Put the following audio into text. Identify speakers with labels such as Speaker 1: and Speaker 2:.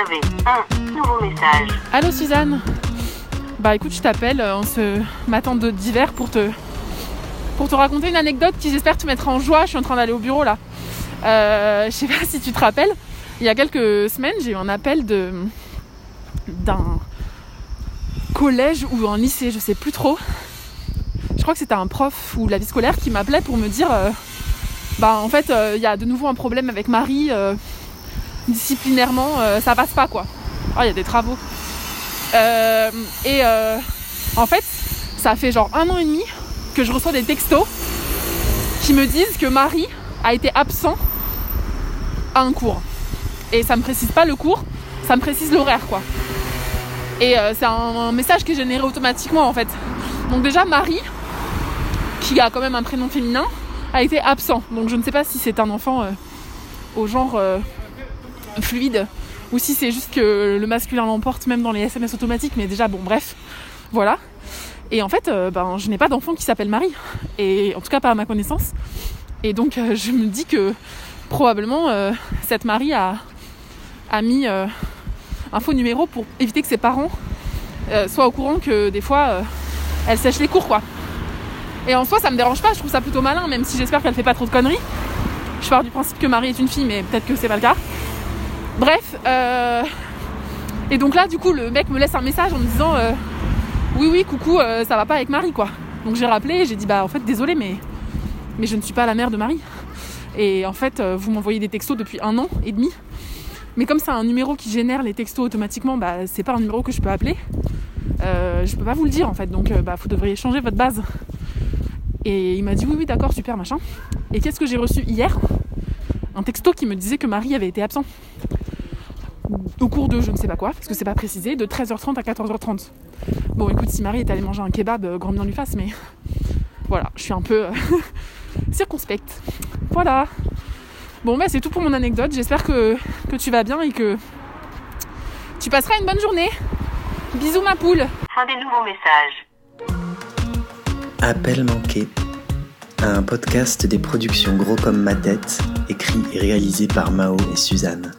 Speaker 1: un nouveau message.
Speaker 2: Allô Suzanne Bah écoute, je t'appelle en ce matin d'hiver pour te, pour te raconter une anecdote qui j'espère te mettra en joie. Je suis en train d'aller au bureau là. Euh, je sais pas si tu te rappelles, il y a quelques semaines, j'ai eu un appel de d'un collège ou un lycée, je sais plus trop. Je crois que c'était un prof ou la vie scolaire qui m'appelait pour me dire euh, bah en fait euh, il y a de nouveau un problème avec Marie euh, disciplinairement ça passe pas quoi. Ah il y a des travaux. et en fait ça fait genre un an et demi que je reçois des textos qui me disent que Marie a été absent à un cours. Et ça me précise pas le cours, ça me précise l'horaire quoi. Et euh, c'est un, message qui est généré automatiquement en fait. Donc déjà Marie, qui a quand même un prénom féminin, a été absent. Donc je ne sais pas si c'est un enfant euh, au genre euh, fluide ou si c'est juste que le masculin l'emporte même dans les SMS automatiques. Mais déjà bon bref, voilà. Et en fait, ben, je n'ai pas d'enfant qui s'appelle Marie. Et en tout cas pas à ma connaissance. Et donc je me dis que probablement cette Marie a, a mis un faux numéro pour éviter que ses parents euh, soient au courant que des fois euh, elle sèche les cours quoi. Et en soi ça me dérange pas, je trouve ça plutôt malin, même si j'espère qu'elle fait pas trop de conneries. Je pars du principe que Marie est une fille, mais peut-être que c'est pas le cas. Bref, euh, et donc là du coup le mec me laisse un message en me disant oui oui coucou ça va pas avec Marie quoi. Donc j'ai rappelé, j'ai dit bah en fait désolé mais je ne suis pas la mère de Marie. Et en fait vous m'envoyez des textos depuis un an et demi mais comme c'est un numéro qui génère les textos automatiquement, bah, c'est pas un numéro que je peux appeler. Euh, je peux pas vous le dire en fait, donc euh, bah, vous devriez changer votre base. Et il m'a dit oui, oui, d'accord, super, machin. Et qu'est-ce que j'ai reçu hier? Un texto qui me disait que Marie avait été absent. Au cours de je ne sais pas quoi, parce que c'est pas précisé, de 13h30 à 14h30. Bon, écoute, si Marie est allée manger un kebab, euh, grand bien lui fasse, mais voilà, je suis un peu circonspecte. Voilà. Bon bah c'est tout pour mon anecdote. J'espère que, que tu vas bien et que tu passeras une bonne journée. Bisous ma poule.
Speaker 1: Fin des nouveaux messages.
Speaker 3: Appel manqué. Un podcast des productions Gros comme ma tête, écrit et réalisé par Mao et Suzanne.